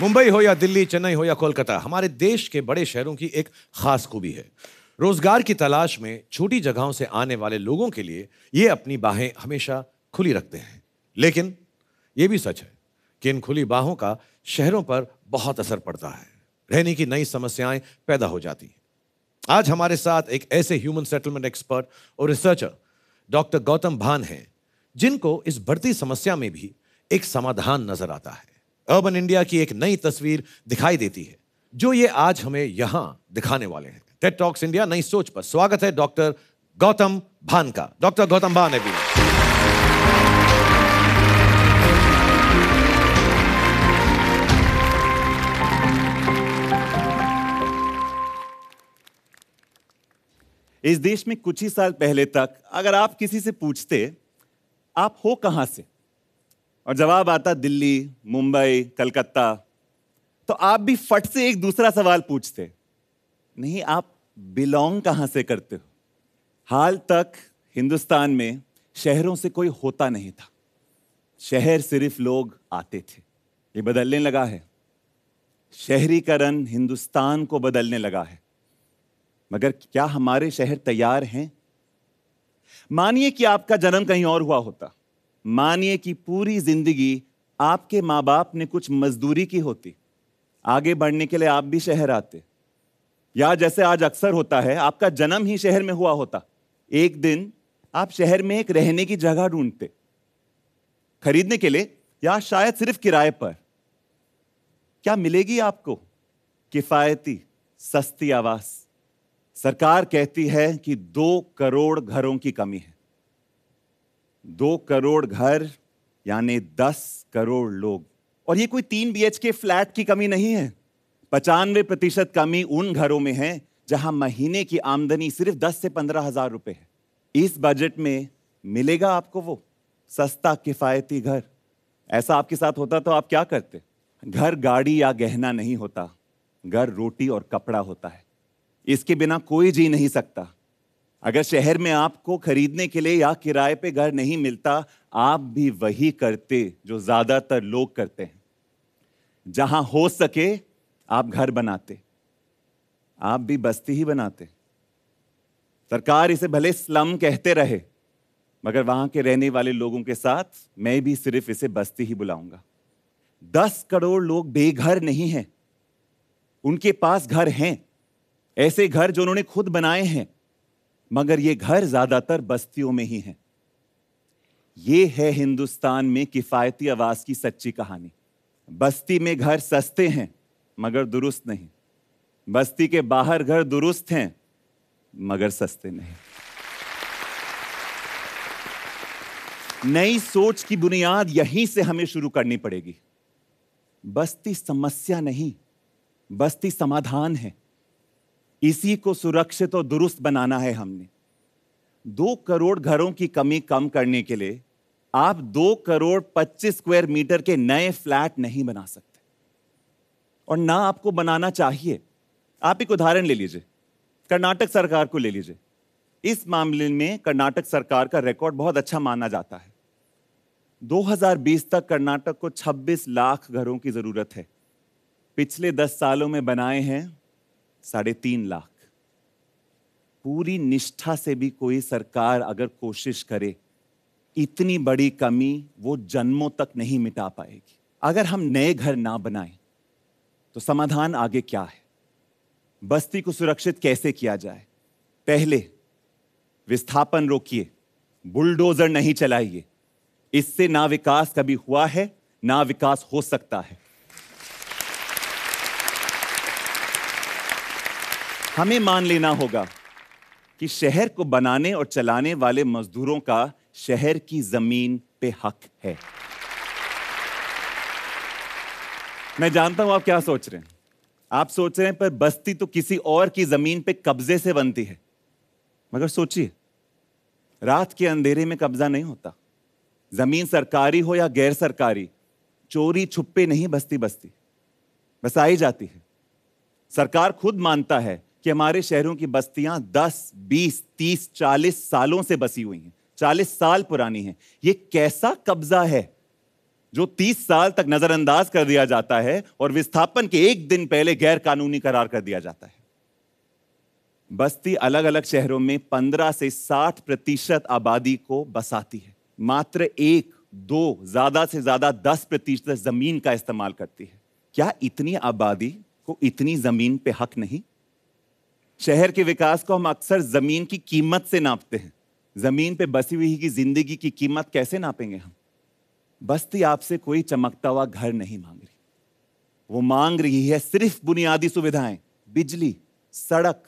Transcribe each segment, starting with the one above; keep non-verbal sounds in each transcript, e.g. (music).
मुंबई हो या दिल्ली, चेन्नई हो या कोलकाता, हमारे देश के बड़े शहरों की एक खास खूबी है। रोज़गार की तलाश में छोटी जगहों से आने वाले लोगों के लिए ये अपनी बाहें हमेशा खुली रखते हैं। लेकिन ये भी सच है कि इन खुली बाहों का शहरों पर बहुत असर पड़ता है। रहने की नई समस्याएँ पैदा हो जाती हैं। आज हमारे साथ एक ऐसे ह्यूमन सेटलमेंट एक्सपर्ट और रिसर्चर डॉक्टर गौतम भान हैं, जिनको इस बढ़ती समस्या में भी एक समाधान नज़र आता है। अर्बन इंडिया की एक नई तस्वीर दिखाई देती है, जो ये आज हमें यहाँ दिखाने वाले हैं। टेट टॉक्स इंडिया नई सोच पर स्वागत है डॉक्टर गौतम भान का। डॉक्टर गौतम भान है इस देश में कुछ ही साल पहले तक अगर आप किसी से पूछते, आप हो कहाँ से? और जवाब आता दिल्ली, मुंबई, कलकत्ता। तो आप भी फट से एक दूसरा सवाल पूछते, नहीं, आप बिलोंग कहाँ से करते हो? हाल तक हिंदुस्तान में शहरों से कोई होता नहीं था। शहर सिर्फ़ लोग आते थे। ये बदलने लगा है। शहरीकरण हिंदुस्तान को बदलने लगा है। मगर क्या हमारे शहर तैयार हैं? मानिए कि आपका जन्म कहीं और हुआ होता। मानिए कि पूरी ज़िंदगी आपके माँ बाप ने कुछ मजदूरी की होती। आगे बढ़ने के लिए आप भी शहर आते। या जैसे आज अक्सर होता है, आपका जन्म ही शहर में हुआ होता। एक दिन आप शहर में एक रहने की जगह ढूंढते। खरीदने के लिए या शायद सिर्फ़ किराए पर। क्या मिलेगी आपको? किफायती, सस्ती आवास सरकार कहती है कि दो करोड़ घरों की कमी है। दो करोड़ घर, यानी दस करोड़ लोग। और ये कोई तीन बी के फ्लैट की कमी नहीं है। पचानवे प्रतिशत कमी उन घरों में है, जहाँ महीने की आमदनी सिर्फ़ दस से पंद्रह हज़ार रुपए है। इस बजट में मिलेगा आपको वो सस्ता किफायती घर। ऐसा आपके साथ होता तो आप क्या करते? घर गाड़ी या गहना नहीं होता, घर रोटी और कपड़ा होता है। इसके बिना कोई जी नहीं सकता। अगर शहर में आपको खरीदने के लिए या किराए पे घर नहीं मिलता, आप भी वही करते जो ज़्यादातर लोग करते हैं। जहाँ हो सके, आप घर बनाते। आप भी बस्ती ही बनाते। सरकार इसे भले स्लम कहते रहे, मगर वहाँ के रहने वाले लोगों के साथ मैं भी सिर्फ़ इसे बस्ती ही बुलाऊँगा। दस करोड़ लोग बेघर नहीं हैं। उनके पास घर हैं। ऐसे घर जो उन्होंने खुद बनाए हैं। मगर ये घर ज़्यादातर बस्तियों में ही हैं। ये है हिंदुस्तान में किफायती आवास की सच्ची कहानी। बस्ती में घर सस्ते हैं, मगर दुरुस्त नहीं। बस्ती के बाहर घर दुरुस्त हैं, मगर सस्ते नहीं। नई सोच की बुनियाद यहीं से हमें शुरू करनी पड़ेगी। बस्ती समस्या नहीं, बस्ती समाधान है। इसी को सुरक्षित और दुरुस्त बनाना है हमने। दो करोड़ घरों की कमी कम करने के लिए आप दो करोड़ पच्चीस स्क्वायर मीटर के नए फ्लैट नहीं बना सकते। और ना आपको बनाना चाहिए। आप एक उदाहरण ले लीजिए। कर्नाटक सरकार को ले लीजिए। इस मामले में कर्नाटक सरकार का रिकॉर्ड बहुत अच्छा माना जाता है। 2020 तक कर्नाटक को 26 लाख घरों की ज़रूरत है। पिछले 10 सालों में बनाए हैं साढ़े तीन लाख। पूरी निष्ठा से भी कोई सरकार अगर कोशिश करे, इतनी बड़ी कमी वो जन्मों तक नहीं मिटा पाएगी। अगर हम नए घर ना बनाएँ तो समाधान आगे क्या है? बस्ती को सुरक्षित कैसे किया जाए? पहले विस्थापन रोकिए, बुलडोजर नहीं चलाइए। इससे ना विकास कभी हुआ है, ना विकास हो सकता है। हमें मान लेना होगा कि शहर को बनाने और चलाने वाले मजदूरों का शहर की ज़मीन पे हक है। मैं जानता हूँ आप क्या सोच रहे हैं। आप सोच रहे हैं, पर बस्ती तो किसी और की ज़मीन पे कब्जे से बनती है। मगर सोचिए, रात के अंधेरे में कब्जा नहीं होता। ज़मीन सरकारी हो या गैर सरकारी, चोरी छुपे नहीं बस्ती बस्ती। बसाई जाती है। सरकार खुद मानता है कि हमारे शहरों की बस्तियाँ 10, 20, 30, 40 सालों से बसी हुई हैं। 40 साल पुरानी हैं। ये कैसा कब्जा है जो 30 साल तक नजरअंदाज कर दिया जाता है और विस्थापन के एक दिन पहले गैर कानूनी करार कर दिया जाता है? बस्ती अलग अलग शहरों में 15 से 60 प्रतिशत आबादी को बसाती है। मात्र एक दो ज़्यादा से ज़्यादा 10 प्रतिशत ज़मीन का इस्तेमाल करती है। क्या इतनी आबादी को इतनी ज़मीन पे हक नहीं? शहर के विकास को हम अक्सर ज़मीन की कीमत से नापते हैं। ज़मीन पे बसी हुई की ज़िंदगी की कीमत कैसे नापेंगे हम? बस्ती आपसे कोई चमकता हुआ घर नहीं मांग रही। वो मांग रही है सिर्फ़ बुनियादी सुविधाएँ, बिजली, सड़क,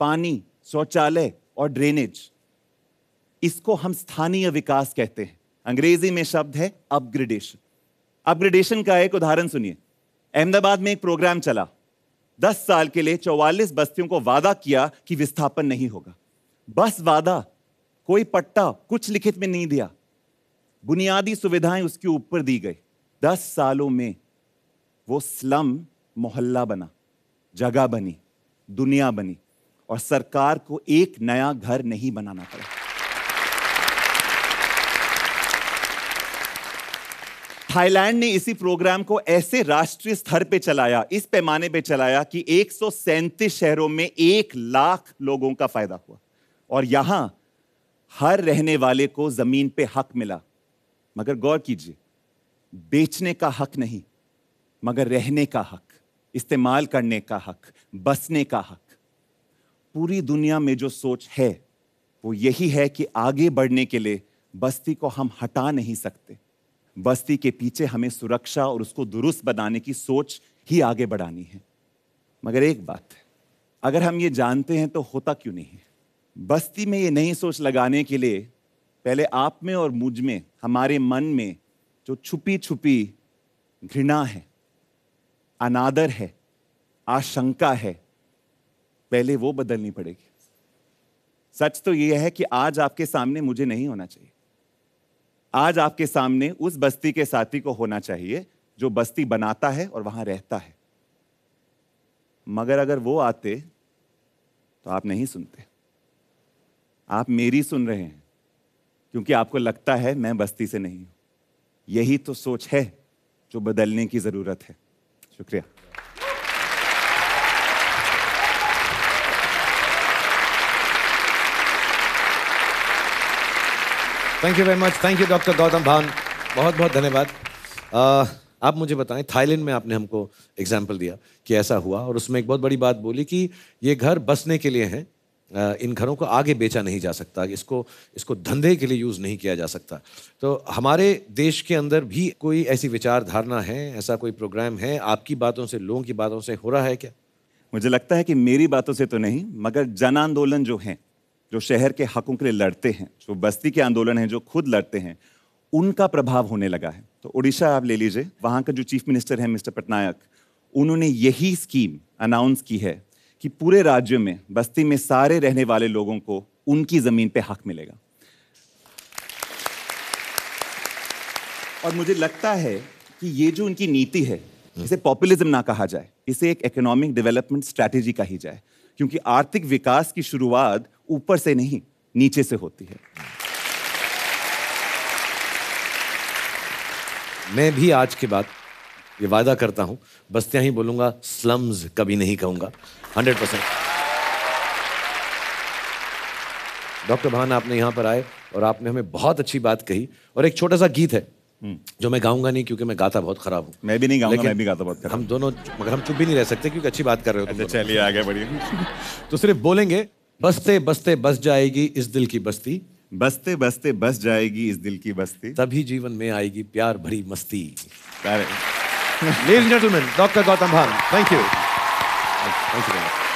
पानी, शौचालय और ड्रेनेज। इसको हम स्थानीय विकास कहते हैं। अंग्रेज़ी में शब्द है अपग्रेडेशन अपग्रेडेशन का एक उदाहरण सुनिए। अहमदाबाद में एक प्रोग्राम चला। दस साल के लिए चौवालीस बस्तियों को वादा किया कि विस्थापन नहीं होगा। बस वादा, कोई पट्टा कुछ लिखित में नहीं दिया। बुनियादी सुविधाएँ उसके ऊपर दी गई। दस सालों में वो स्लम मोहल्ला बना, जगह बनी, दुनिया बनी और सरकार को एक नया घर नहीं बनाना पड़ा। थाईलैंड ने इसी प्रोग्राम को ऐसे राष्ट्रीय स्तर पे चलाया, इस पैमाने पे चलाया कि एक सौ सैंतीस शहरों में एक लाख लोगों का फ़ायदा हुआ। और यहाँ हर रहने वाले को ज़मीन पे हक मिला। मगर गौर कीजिए, बेचने का हक नहीं, मगर रहने का हक, इस्तेमाल करने का हक, बसने का हक। पूरी दुनिया में जो सोच है, वो यही है कि आगे बढ़ने के लिए बस्ती को हम हटा नहीं सकते। बस्ती के पीछे हमें सुरक्षा और उसको दुरुस्त बनाने की सोच ही आगे बढ़ानी है। मगर एक बात अगर हम ये जानते हैं तो होता क्यों नहीं है? बस्ती में ये नई सोच लगाने के लिए पहले आप में और मुझमें, हमारे मन में जो छुपी छुपी घृणा है, अनादर है, आशंका है, पहले वो बदलनी पड़ेगी। सच तो यह है कि आज आपके सामने मुझे नहीं होना चाहिए। आज आपके सामने उस बस्ती के साथी को होना चाहिए, जो बस्ती बनाता है और वहाँ रहता है। मगर अगर वो आते तो आप नहीं सुनते। आप मेरी सुन रहे हैं, क्योंकि आपको लगता है मैं बस्ती से नहीं हूँ। यही तो सोच है, जो बदलने की ज़रूरत है। शुक्रिया। Thank you very much thank you doctor Gautam Bhan बहुत बहुत धन्यवाद। आप मुझे बताएँ, थाईलैंड में आपने हमको एग्ज़ाम्पल दिया कि ऐसा हुआ और उसमें एक बहुत बड़ी बात बोली कि ये घर बसने के लिए हैं। इन घरों को आगे बेचा नहीं जा सकता। इसको इसको धंधे के लिए यूज़ नहीं किया जा सकता। तो हमारे देश के अंदर भी कोई ऐसी विचारधारणा है? ऐसा कोई प्रोग्राम है? आपकी बातों से, लोगों की बातों से हो रहा है क्या? मुझे लगता है कि मेरी बातों से तो नहीं, मगर जन आंदोलन जो हैं जो शहर के हकों के लिए लड़ते हैं जो बस्ती के आंदोलन हैं जो खुद लड़ते हैं उनका प्रभाव होने लगा है। तो उड़ीसा आप ले लीजिए वहाँ का जो चीफ मिनिस्टर है मिस्टर पटनायक उन्होंने यही स्कीम अनाउंस की है कि पूरे राज्य में बस्ती में सारे रहने वाले लोगों को उनकी ज़मीन पे हक मिलेगा। और मुझे लगता है कि ये जो उनकी नीति है इसे पॉपुलिज्म ना कहा जाए इसे एक इकोनॉमिक डेवलपमेंट स्ट्रैटेजी कही जाए क्योंकि आर्थिक विकास की शुरुआत ऊपर से नहीं नीचे से होती है। मैं भी आज के बाद ये वादा करता हूँ बस्तियाँ ही बोलूँगा स्लम्स कभी नहीं कहूँगा। हंड्रेड परसेंट डॉक्टर भान आपने यहाँ पर आए और आपने हमें बहुत अच्छी बात कही और एक छोटा सा गीत है हम्म। जो मैं गाऊँगा नहीं क्योंकि मैं गाता बहुत खराब हूँ। मैं भी नहीं गाऊँगा मैं भी गाता बहुत खराब हम दोनों मगर हम चुप भी नहीं रह सकते क्योंकि अच्छी बात कर रहे हो अच्छा चलिए आगे बढ़िए। (laughs) तो सिर्फ़ बोलेंगे बसते बसते बस जाएगी इस दिल की बस्ती। बसते बसते बस जाएगी इस दिल की बस्ती। तभी जीवन में आएगी प्यार भरी मस्ती। लेडीज़ जेंटलमैन डॉक्टर गौतम भान थैंक यू थैंक much.